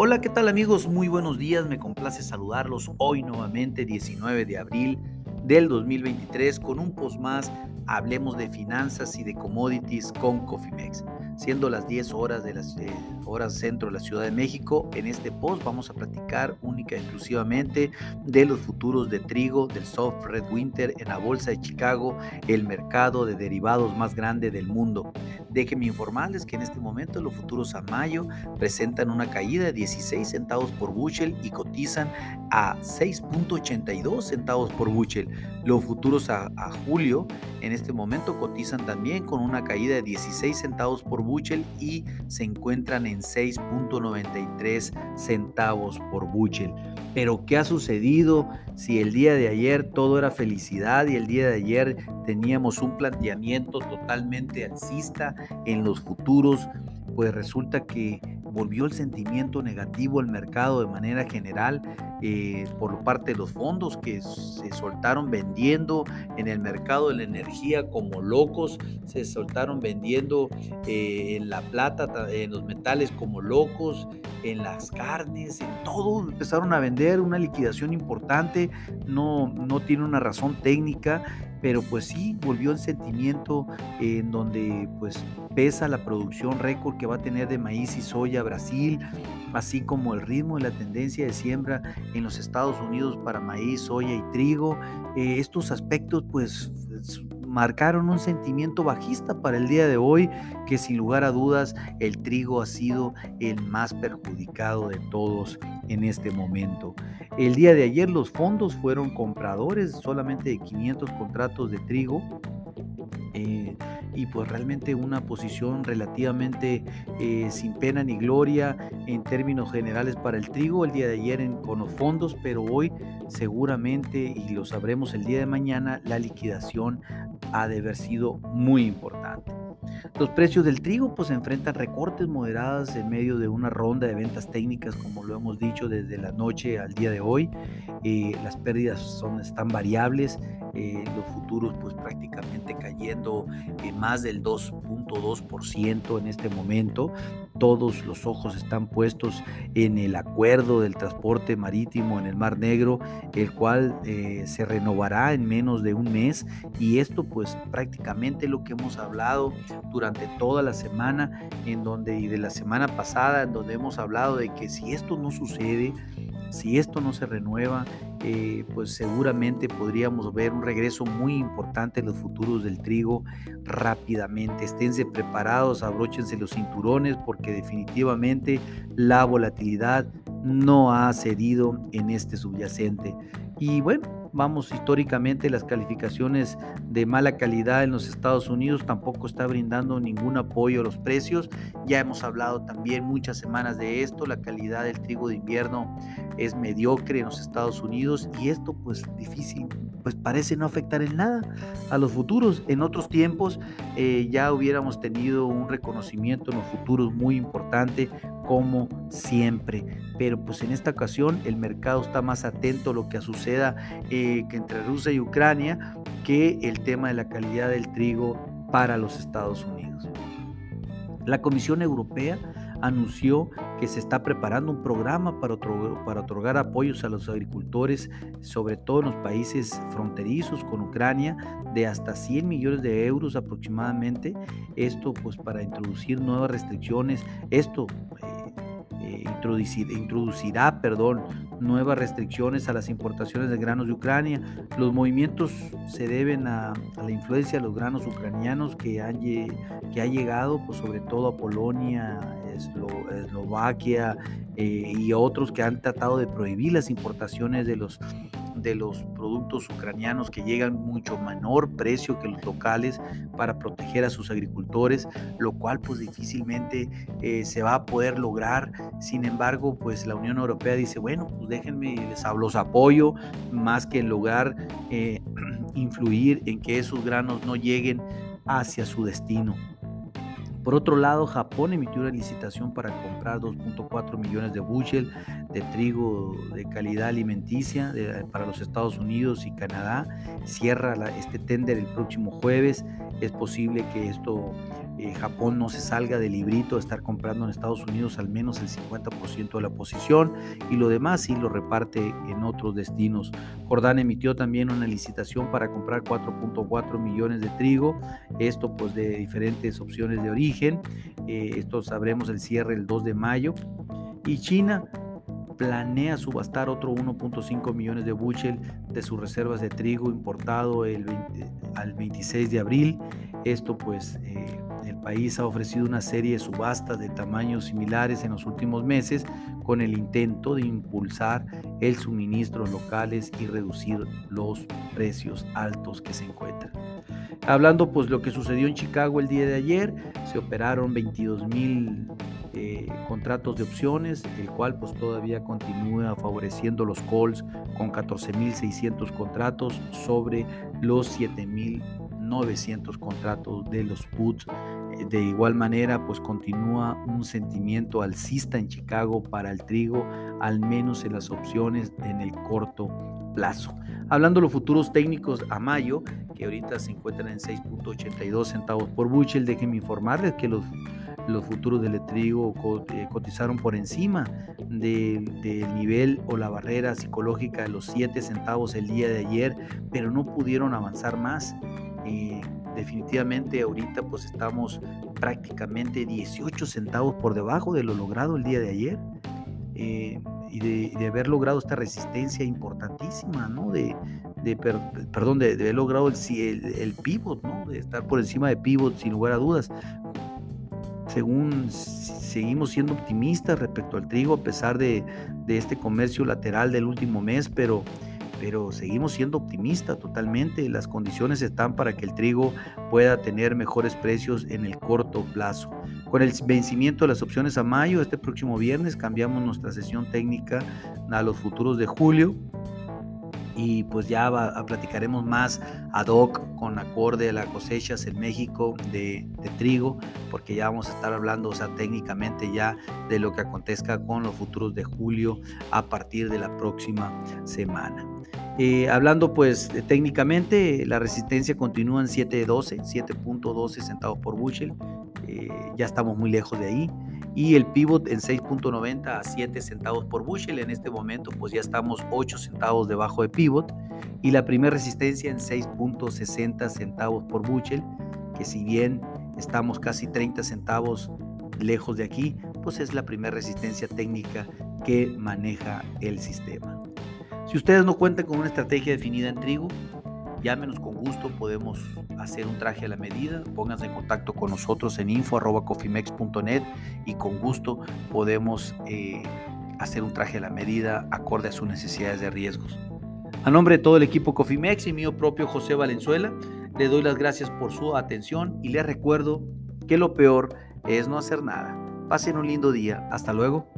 Hola, ¿qué tal amigos? Muy buenos días, me complace saludarlos hoy nuevamente, 19 de abril del 2023, con un post más, hablemos de finanzas y de commodities con Cofimex siendo las 10 horas de las eh, horas centro de la Ciudad de México. En este post vamos a platicar única y exclusivamente de los futuros de trigo del Soft Red Winter en la Bolsa de Chicago, el mercado de derivados más grande del mundo. Déjenme informarles que en este momento los futuros a mayo presentan una caída de 16 centavos por bushel y cotizan a 6.82 centavos por bushel. Los futuros a, julio en este momento cotizan también con una caída de 16 centavos por bushel y se encuentran en 6.93 centavos por bushel. Pero ¿qué ha sucedido si el día de ayer todo era felicidad y el día de ayer teníamos un planteamiento totalmente alcista en los futuros? Pues resulta que volvió el sentimiento negativo al mercado de manera general eh, por parte de los fondos que se soltaron vendiendo en el mercado de la energía como locos, se soltaron vendiendo eh, en la plata, en los metales como locos, en las carnes, en todo, empezaron a vender una liquidación importante, no, no tiene una razón técnica pero pues sí volvió el sentimiento en donde pues pesa la producción récord que va a tener de maíz y soya Brasil, así como el ritmo y la tendencia de siembra en los Estados Unidos para maíz, soya y trigo. Eh, estos aspectos pues marcaron un sentimiento bajista para el día de hoy, que sin lugar a dudas el trigo ha sido el más perjudicado de todos en este momento. El día de ayer los fondos fueron compradores solamente de 500 contratos de trigo. Eh, y pues realmente una posición relativamente eh, sin pena ni gloria en términos generales para el trigo el día de ayer en, con los fondos, pero hoy seguramente, y lo sabremos el día de mañana, la liquidación ha de haber sido muy importante. Los precios del trigo pues enfrentan recortes moderados en medio de una ronda de ventas técnicas como lo hemos dicho desde la noche al día de hoy. Eh, las pérdidas son, están variables, eh, los futuros pues prácticamente cayendo en más del 2.2% en este momento. Todos los ojos están puestos en el acuerdo del transporte marítimo en el Mar Negro, el cual eh, se renovará en menos de un mes. Y esto pues prácticamente lo que hemos hablado durante toda la semana en donde y de la semana pasada en donde hemos hablado de que si esto no sucede, si esto no se renueva, eh, pues seguramente podríamos ver un regreso muy importante en los futuros del trigo rápidamente. Esténse preparados, abróchense los cinturones porque definitivamente la volatilidad no ha cedido en este subyacente. Y bueno, vamos históricamente las calificaciones de mala calidad en los Estados Unidos tampoco está brindando ningún apoyo a los precios. Ya hemos hablado también muchas semanas de esto, la calidad del trigo de invierno es mediocre en los Estados Unidos y esto pues difícil, pues parece no afectar en nada a los futuros. En otros tiempos eh, ya hubiéramos tenido un reconocimiento en los futuros muy importante como siempre, pero pues en esta ocasión el mercado está más atento a lo que eh, que entre Rusia y Ucrania que el tema de la calidad del trigo para los Estados Unidos. La Comisión Europea anunció que se está preparando un programa para, para otorgar apoyos a los agricultores, sobre todo en los países fronterizos con Ucrania, de hasta 100 millones de euros aproximadamente. Esto pues para introducir nuevas restricciones. Esto... Eh, eh, introducirá perdón, nuevas restricciones a las importaciones de granos de Ucrania. Los movimientos se deben a, la influencia de los granos ucranianos que, han, ha llegado pues, sobre todo a Polonia, Eslovaquia eh, y otros que han tratado de prohibir las importaciones de los de los productos ucranianos que llegan mucho menor precio que los locales para proteger a sus agricultores, lo cual pues difícilmente eh, se va a poder lograr. Sin embargo, pues la Unión Europea dice, bueno, pues déjenme, les los apoyo, más que lograr eh, influir en que esos granos no lleguen hacia su destino. Por otro lado, Japón emitió una licitación para comprar 2.4 millones de bushel de trigo de calidad alimenticia para los Estados Unidos y Canadá. Cierra este tender el próximo jueves. Es posible que esto Japón no se salga del librito de estar comprando en Estados Unidos al menos el 50% de la posición y lo demás sí lo reparte en otros destinos. Jordán emitió también una licitación para comprar 4.4 millones de trigo, esto pues de diferentes opciones de origen, eh, esto sabremos el cierre el 2 de mayo y China planea subastar otro 1.5 millones de bushel de sus reservas de trigo importado el al 26 de abril. Esto pues eh, país ha ofrecido una serie de subastas de tamaños similares en los últimos meses con el intento de impulsar el suministro locales y reducir los precios altos que se encuentran. Hablando pues lo que sucedió en Chicago el día de ayer, se operaron 22 mil eh, contratos de opciones, el cual pues todavía continúa favoreciendo los calls con 14.600 contratos sobre los 7.900 contratos de los puts. Eh, de igual manera, pues continúa un sentimiento alcista en Chicago para el trigo, al menos en las opciones en el corto plazo. Hablando de los futuros técnicos a mayo, que ahorita se encuentran en 6.82 centavos por bushel, déjenme informarles que los los futuros del trigo eh, cotizaron por encima del nivel o la barrera psicológica de los 7 centavos el día de ayer, pero no pudieron avanzar más. Eh, definitivamente ahorita pues estamos prácticamente 18 centavos por debajo de lo logrado el día de ayer. Eh, y de, haber logrado esta resistencia importantísima, ¿no? De, perdón, de, haber logrado el, el, el, pivot, ¿no? De estar por encima de pivot sin lugar a dudas según seguimos siendo optimistas respecto al trigo a pesar de, este comercio lateral del último mes, pero, pero seguimos siendo optimistas totalmente. Las condiciones están para que el trigo pueda tener mejores precios en el corto plazo. Con el vencimiento de las opciones a mayo, este próximo viernes cambiamos nuestra sesión técnica a los futuros de julio y pues ya platicaremos más ad hoc con acorde a las cosechas en México de, trigo, porque ya vamos a estar hablando, o sea, técnicamente ya de lo que acontezca con los futuros de julio a partir de la próxima semana. Eh, hablando pues técnicamente, la resistencia continúa en 7.12, 7.12 centavos por bushel, eh, ya estamos muy lejos de ahí y el pivot en 6.90 a 7 centavos por bushel. En este momento pues ya estamos 8 centavos debajo de pivot y la primera resistencia en 6.60 centavos por bushel, que si bien estamos casi 30 centavos lejos de aquí, pues es la primera resistencia técnica que maneja el sistema. Si ustedes no cuentan con una estrategia definida en trigo, Llámenos con gusto, podemos hacer un traje a la medida. Pónganse en contacto con nosotros en info.cofimex.net y con gusto podemos eh, hacer un traje a la medida acorde a sus necesidades de riesgos. A nombre de todo el equipo Cofimex y mío propio José Valenzuela, le doy las gracias por su atención y les recuerdo que lo peor es no hacer nada. Pasen un lindo día. Hasta luego.